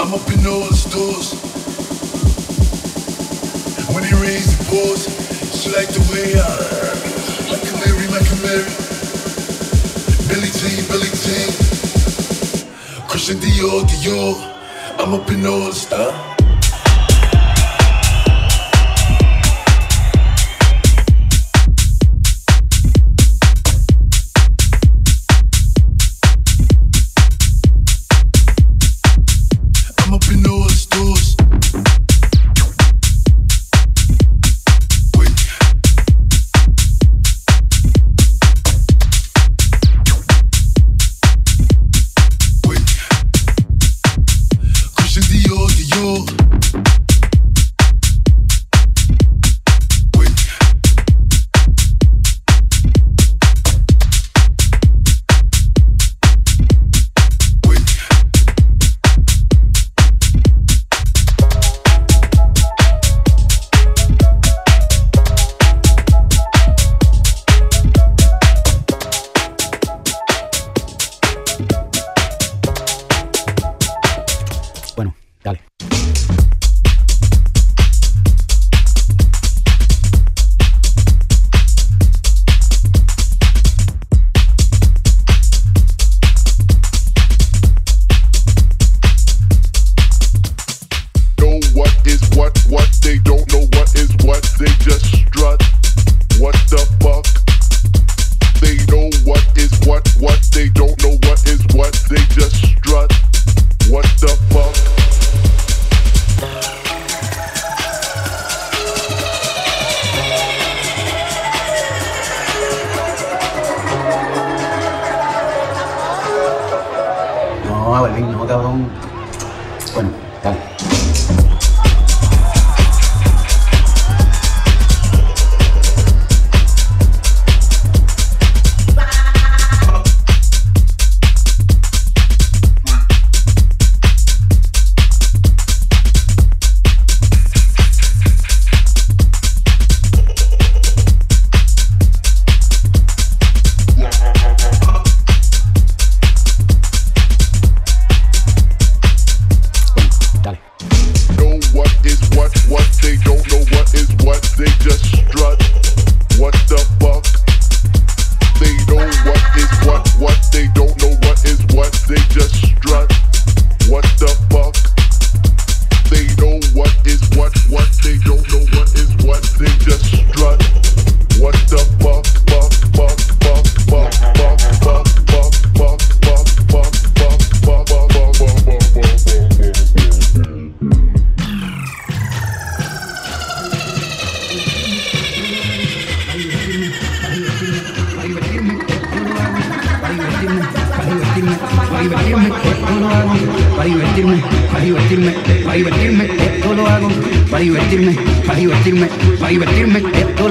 I'm up in all the stores. When he raised the balls, she liked the way I, like a Mary, like a Mary. Billy Jean, Billy Jean. Christian Dior, Dior. I'm up in all the stores.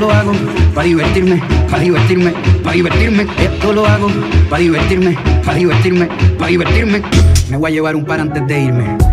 lo hago para divertirme, para divertirme, para divertirme. Esto lo hago para divertirme, para divertirme, para divertirme. Me voy a llevar un par antes de irme.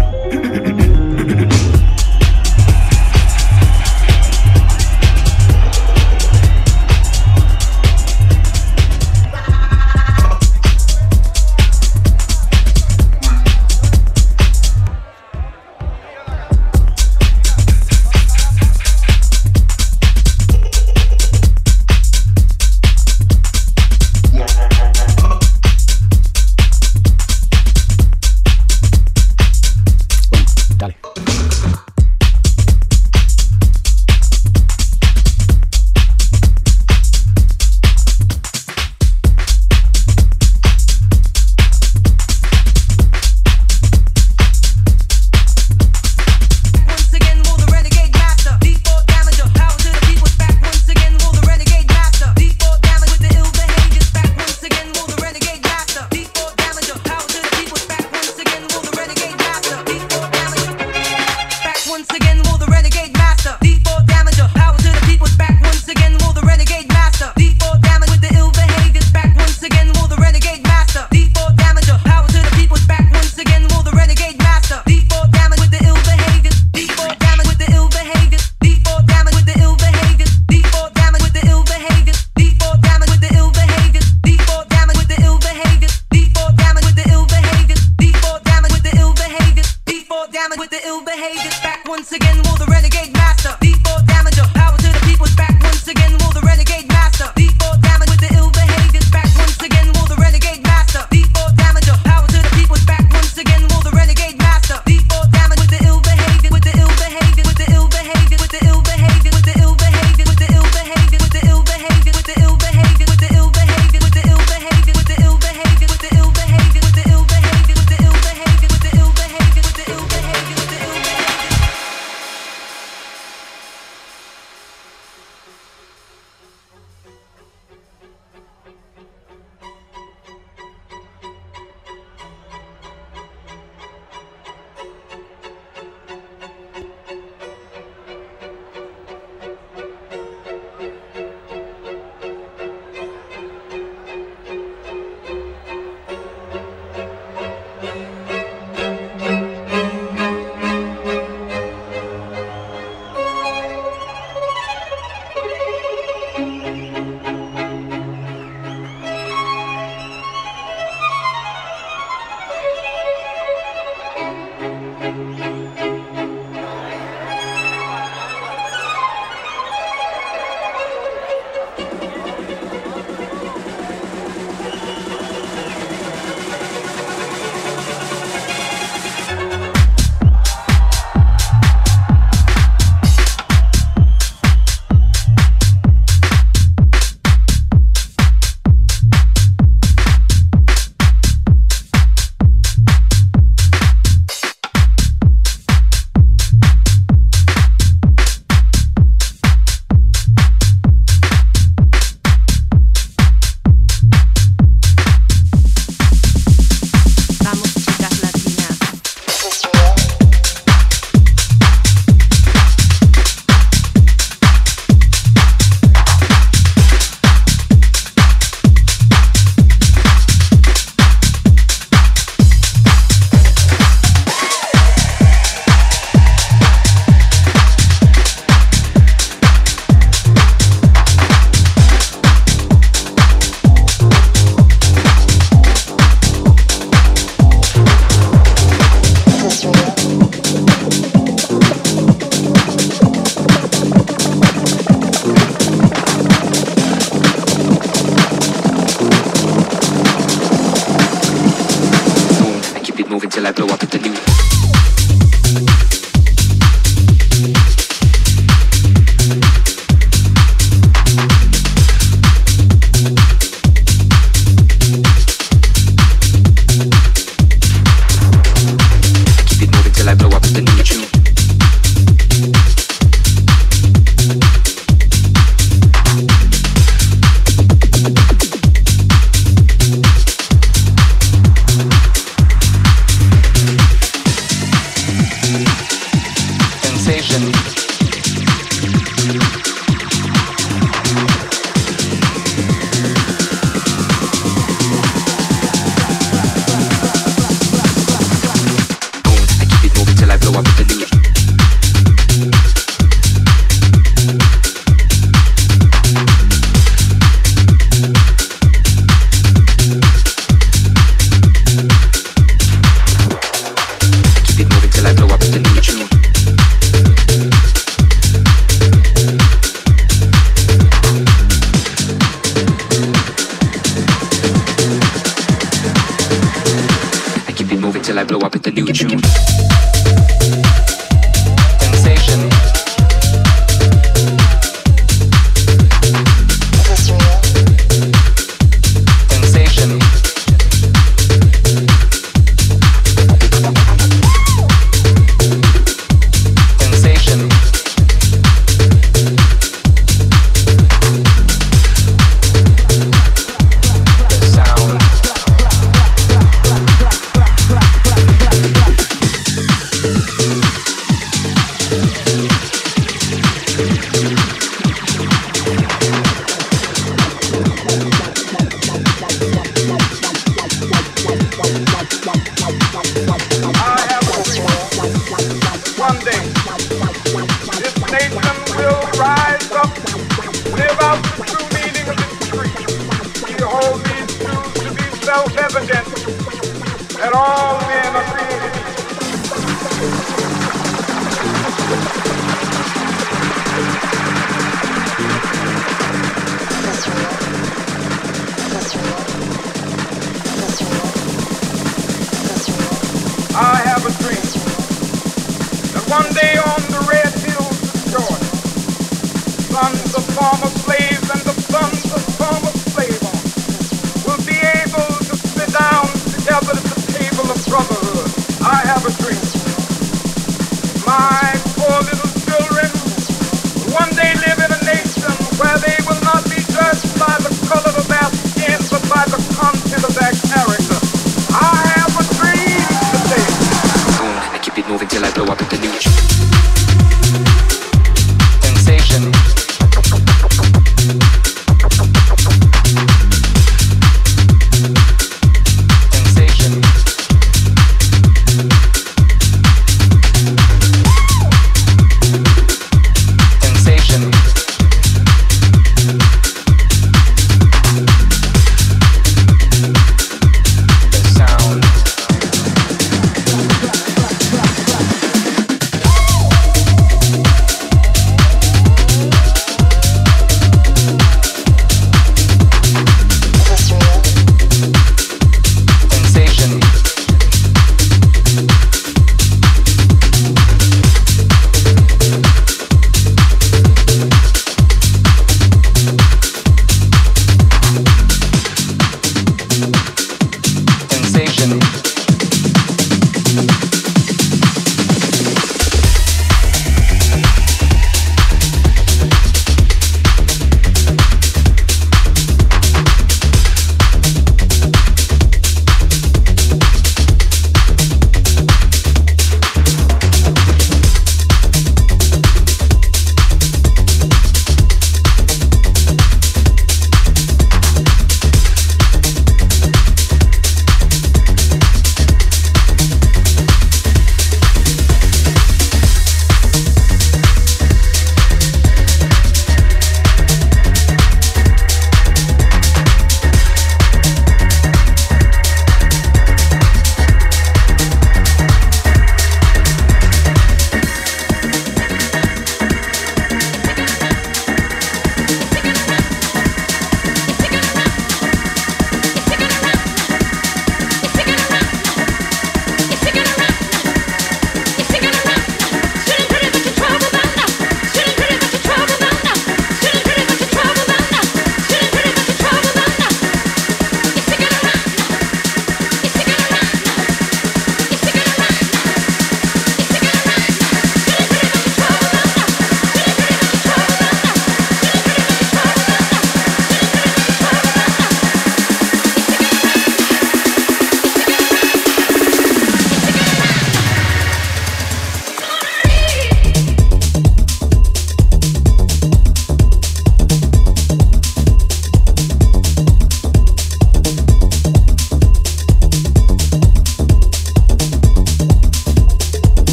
hated back once again. Will the renegade master?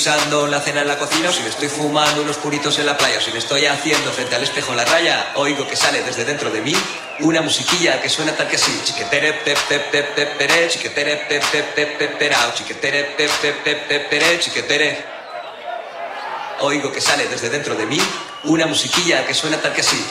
Guisando la cena en la cocina, o si me estoy fumando unos puritos en la playa, o si me estoy haciendo frente al espejo en la raya, oigo que sale desde dentro de mí una musiquilla que suena tal que así. Chiquetere pep pep pep pep pere, chiquetere pep pep pep pep perao, chiquetere pep pep pep pep pere, chiquetere. Oigo que sale desde dentro de mí una musiquilla que suena tal que así.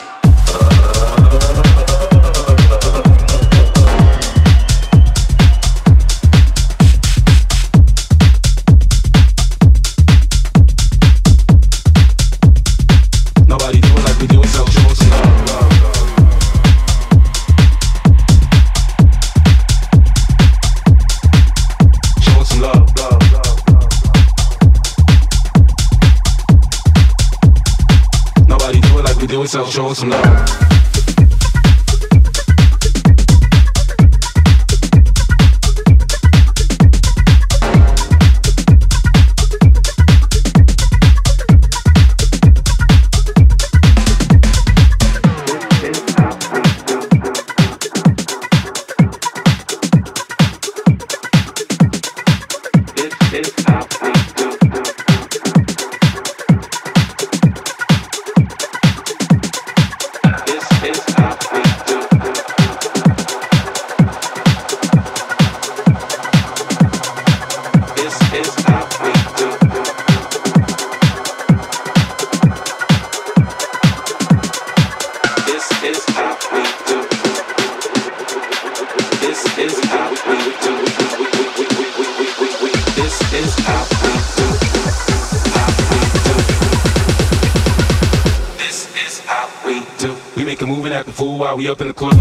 goes low. We up in the club.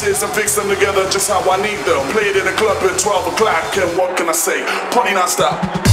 pieces and fix them together just how I need them. it in a club at 12 o'clock, and what can I say? Party non-stop.